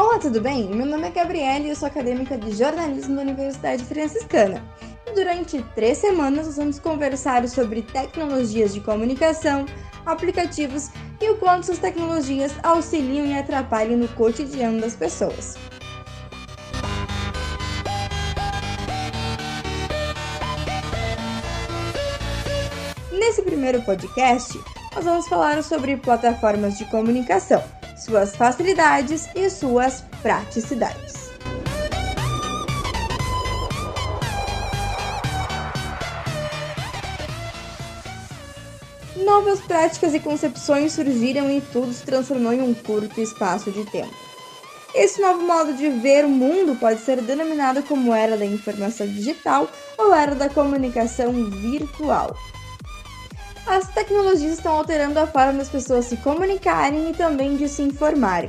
Olá, tudo bem? Meu nome é Gabriela e eu sou acadêmica de jornalismo da Universidade Franciscana. Durante três semanas nós vamos conversar sobre tecnologias de comunicação, aplicativos e o quanto essas tecnologias auxiliam e atrapalham no cotidiano das pessoas. Nesse primeiro podcast, nós vamos falar sobre plataformas de comunicação suas facilidades e suas praticidades. Novas práticas e concepções surgiram e tudo se transformou em um curto espaço de tempo. Esse novo modo de ver o mundo pode ser denominado como era da informação digital ou era da comunicação virtual. As tecnologias estão alterando a forma das pessoas se comunicarem e também de se informarem.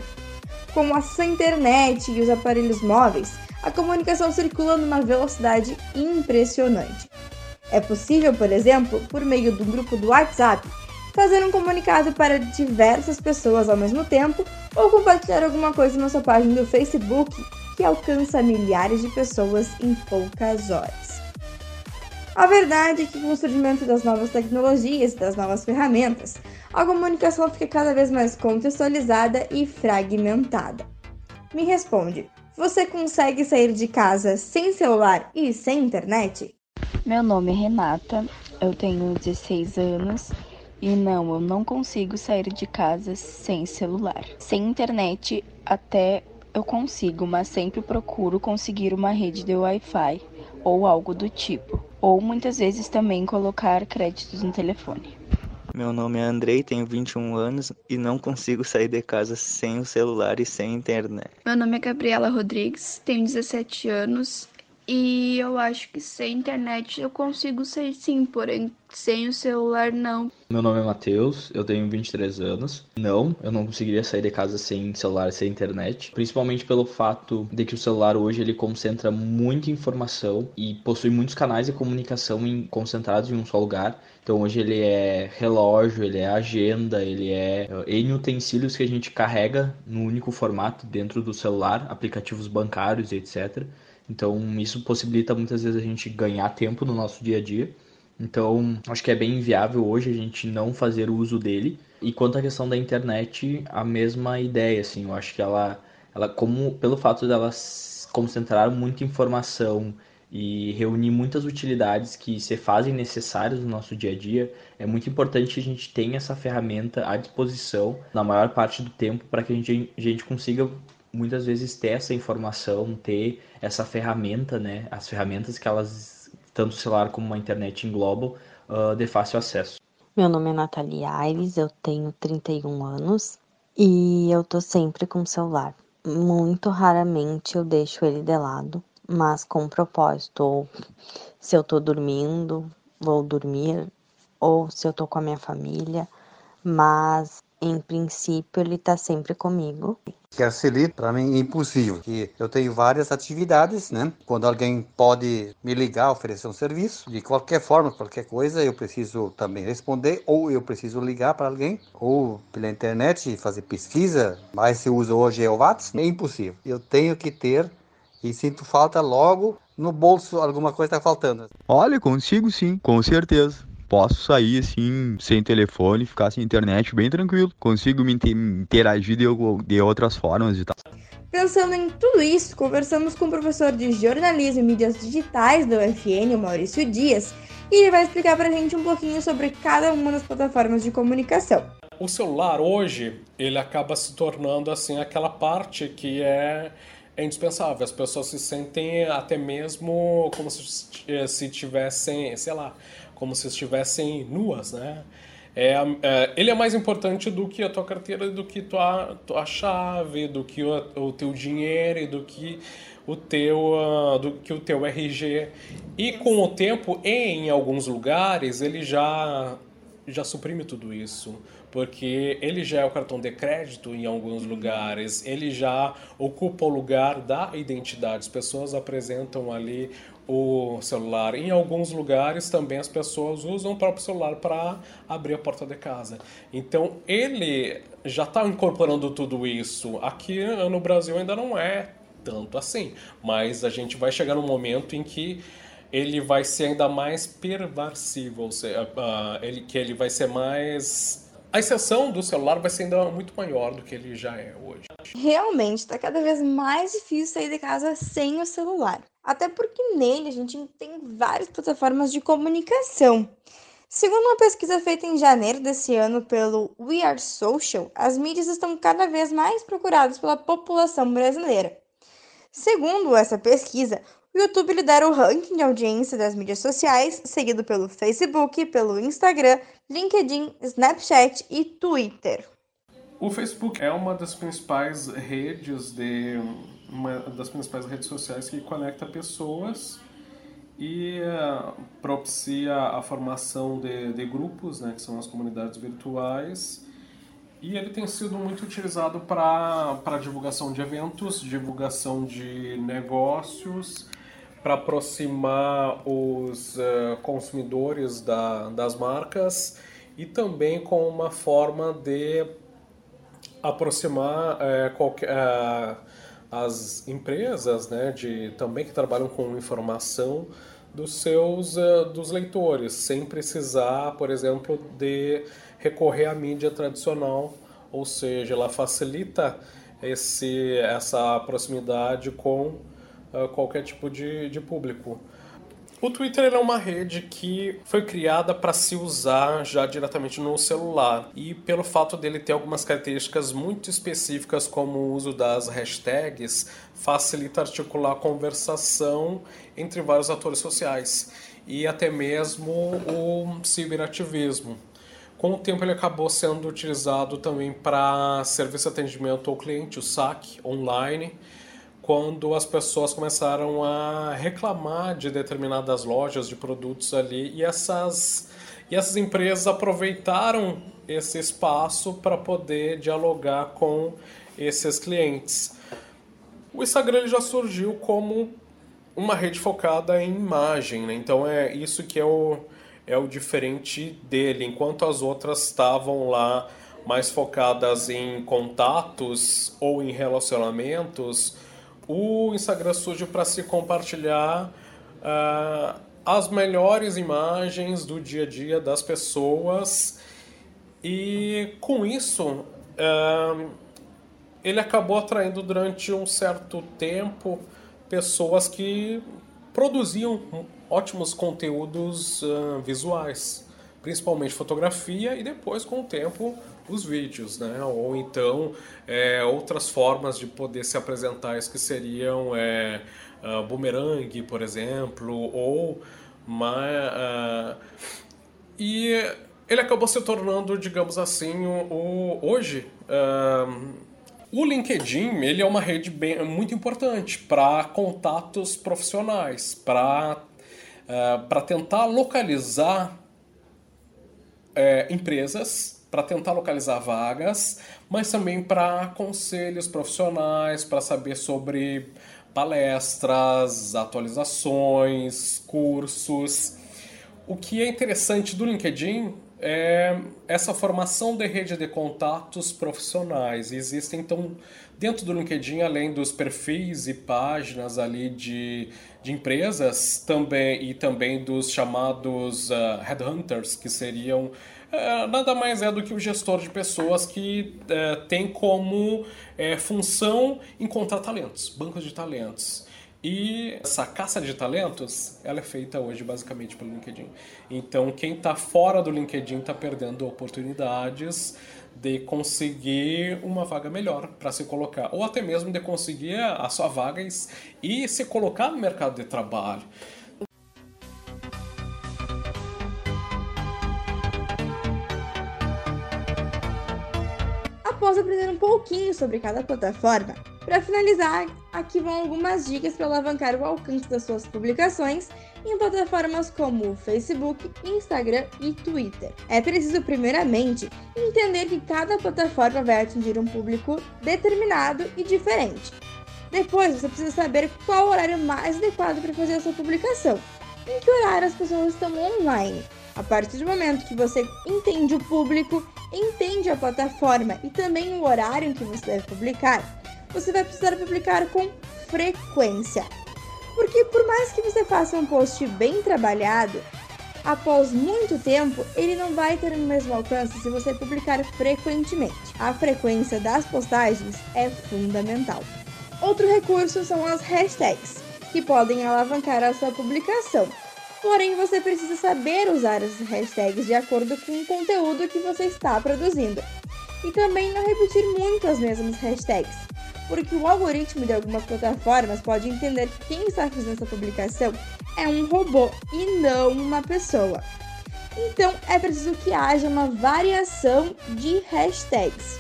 Com a internet e os aparelhos móveis, a comunicação circula numa velocidade impressionante. É possível, por exemplo, por meio do grupo do WhatsApp, fazer um comunicado para diversas pessoas ao mesmo tempo ou compartilhar alguma coisa na sua página do Facebook que alcança milhares de pessoas em poucas horas. A verdade é que com o surgimento das novas tecnologias e das novas ferramentas, a comunicação fica cada vez mais contextualizada e fragmentada. Me responde, você consegue sair de casa sem celular e sem internet? Meu nome é Renata, eu tenho 16 anos e não, eu não consigo sair de casa sem celular. Sem internet até eu consigo, mas sempre procuro conseguir uma rede de Wi-Fi ou algo do tipo ou muitas vezes também colocar créditos no telefone. Meu nome é Andrei, tenho 21 anos e não consigo sair de casa sem o celular e sem internet. Meu nome é Gabriela Rodrigues, tenho 17 anos e eu acho que sem internet eu consigo sair sim, porém sem o celular não. Meu nome é Matheus, eu tenho 23 anos. Não, eu não conseguiria sair de casa sem celular, sem internet, principalmente pelo fato de que o celular hoje ele concentra muita informação e possui muitos canais de comunicação em, concentrados em um só lugar. Então hoje ele é relógio, ele é agenda, ele é uh, N utensílios que a gente carrega no único formato dentro do celular, aplicativos bancários etc. Então, isso possibilita muitas vezes a gente ganhar tempo no nosso dia a dia. Então, acho que é bem inviável hoje a gente não fazer uso dele. E quanto à questão da internet, a mesma ideia, assim, eu acho que ela, ela como pelo fato dela concentrar muita informação e reunir muitas utilidades que se fazem necessárias no nosso dia a dia, é muito importante que a gente tenha essa ferramenta à disposição na maior parte do tempo para que a gente, a gente consiga muitas vezes ter essa informação, ter essa ferramenta, né? As ferramentas que elas, tanto o celular como a internet englobam, uh, de fácil acesso. Meu nome é Nathalie Aires, eu tenho 31 anos e eu tô sempre com o celular. Muito raramente eu deixo ele de lado, mas com propósito. Ou se eu tô dormindo, vou dormir, ou se eu tô com a minha família, mas em princípio ele tá sempre comigo. Quer para mim é impossível, que eu tenho várias atividades, né? Quando alguém pode me ligar, oferecer um serviço, de qualquer forma, qualquer coisa, eu preciso também responder, ou eu preciso ligar para alguém, ou pela internet fazer pesquisa, mas se usa hoje é o WhatsApp, é impossível. Eu tenho que ter e sinto falta logo no bolso, alguma coisa está faltando. Olha, consigo sim, com certeza posso sair assim, sem telefone, ficar sem internet bem tranquilo. Consigo me interagir de, de outras formas e tal. Pensando em tudo isso, conversamos com o professor de jornalismo e mídias digitais da UFN, o Maurício Dias, e ele vai explicar pra gente um pouquinho sobre cada uma das plataformas de comunicação. O celular hoje, ele acaba se tornando assim aquela parte que é é indispensável. As pessoas se sentem até mesmo como se, se tivessem, sei lá, como se estivessem nuas, né? É, é, ele é mais importante do que a tua carteira, do que tua, tua chave, do que o, o teu dinheiro e do que o teu, uh, do que o teu RG. E com o tempo, em alguns lugares, ele já, já suprime tudo isso porque ele já é o cartão de crédito em alguns lugares, ele já ocupa o lugar da identidade. As pessoas apresentam ali o celular. Em alguns lugares também as pessoas usam o próprio celular para abrir a porta de casa. Então ele já está incorporando tudo isso. Aqui no Brasil ainda não é tanto assim, mas a gente vai chegar num momento em que ele vai ser ainda mais perversivo, ou seja, uh, ele, que ele vai ser mais a exceção do celular vai ser ainda muito maior do que ele já é hoje. Realmente, está cada vez mais difícil sair de casa sem o celular. Até porque nele a gente tem várias plataformas de comunicação. Segundo uma pesquisa feita em janeiro desse ano pelo We Are Social, as mídias estão cada vez mais procuradas pela população brasileira. Segundo essa pesquisa, o YouTube lidera o ranking de audiência das mídias sociais, seguido pelo Facebook, pelo Instagram, LinkedIn, Snapchat e Twitter. O Facebook é uma das principais redes de uma das principais redes sociais que conecta pessoas e uh, propicia a formação de, de grupos, né, que são as comunidades virtuais. E ele tem sido muito utilizado para divulgação de eventos, divulgação de negócios, para aproximar os uh, consumidores da, das marcas e também com uma forma de aproximar uh, qualquer, uh, as empresas né, de, também que trabalham com informação dos seus dos leitores, sem precisar, por exemplo, de recorrer à mídia tradicional, ou seja, ela facilita esse, essa proximidade com uh, qualquer tipo de, de público. O Twitter é uma rede que foi criada para se usar já diretamente no celular e pelo fato dele ter algumas características muito específicas como o uso das hashtags facilita articular a conversação entre vários atores sociais e até mesmo o ciberativismo. Com o tempo ele acabou sendo utilizado também para serviço de atendimento ao cliente, o SAC, online, quando as pessoas começaram a reclamar de determinadas lojas de produtos ali e essas, e essas empresas aproveitaram esse espaço para poder dialogar com esses clientes. O Instagram já surgiu como uma rede focada em imagem, né? então é isso que é o, é o diferente dele, enquanto as outras estavam lá mais focadas em contatos ou em relacionamentos o Instagram surge para se compartilhar uh, as melhores imagens do dia a dia das pessoas. E com isso uh, ele acabou atraindo durante um certo tempo pessoas que produziam ótimos conteúdos uh, visuais, principalmente fotografia e depois com o tempo os vídeos, né? Ou então é, outras formas de poder se apresentar, isso que seriam é, uh, boomerang, por exemplo, ou uma, uh, e ele acabou se tornando, digamos assim, o, o hoje uh, o LinkedIn ele é uma rede bem, muito importante para contatos profissionais, para uh, para tentar localizar é, empresas para tentar localizar vagas, mas também para conselhos profissionais, para saber sobre palestras, atualizações, cursos. O que é interessante do LinkedIn é essa formação de rede de contatos profissionais. Existem, então, dentro do LinkedIn, além dos perfis e páginas ali de, de empresas, também e também dos chamados uh, headhunters, que seriam é, nada mais é do que o gestor de pessoas que é, tem como é, função encontrar talentos, bancos de talentos. E essa caça de talentos, ela é feita hoje basicamente pelo LinkedIn. Então, quem está fora do LinkedIn está perdendo oportunidades de conseguir uma vaga melhor para se colocar, ou até mesmo de conseguir a sua vaga e se colocar no mercado de trabalho. Após aprender um pouquinho sobre cada plataforma, para finalizar, aqui vão algumas dicas para alavancar o alcance das suas publicações em plataformas como Facebook, Instagram e Twitter. É preciso, primeiramente, entender que cada plataforma vai atingir um público determinado e diferente. Depois, você precisa saber qual horário mais adequado para fazer a sua publicação. Em que horário as pessoas estão online? A partir do momento que você entende o público, entende a plataforma e também o horário em que você deve publicar, você vai precisar publicar com frequência. Porque por mais que você faça um post bem trabalhado, após muito tempo, ele não vai ter o mesmo alcance se você publicar frequentemente. A frequência das postagens é fundamental. Outro recurso são as hashtags, que podem alavancar a sua publicação. Porém, você precisa saber usar as hashtags de acordo com o conteúdo que você está produzindo. E também não repetir muito as mesmas hashtags, porque o algoritmo de algumas plataformas pode entender que quem está fazendo essa publicação é um robô e não uma pessoa. Então é preciso que haja uma variação de hashtags.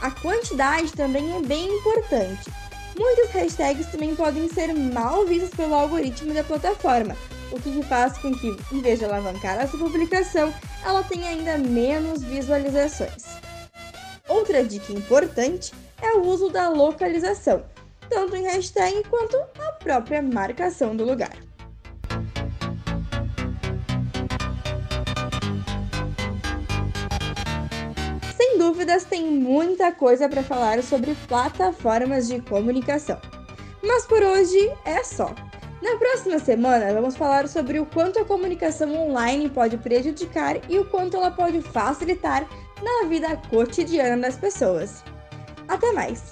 A quantidade também é bem importante. Muitas hashtags também podem ser mal vistas pelo algoritmo da plataforma, o que faz com que, em vez de alavancar a sua publicação, ela tenha ainda menos visualizações. Outra dica importante é o uso da localização, tanto em hashtag quanto na própria marcação do lugar. Sem dúvidas, tem muita coisa para falar sobre plataformas de comunicação. Mas por hoje é só. Na próxima semana, vamos falar sobre o quanto a comunicação online pode prejudicar e o quanto ela pode facilitar na vida cotidiana das pessoas. Até mais!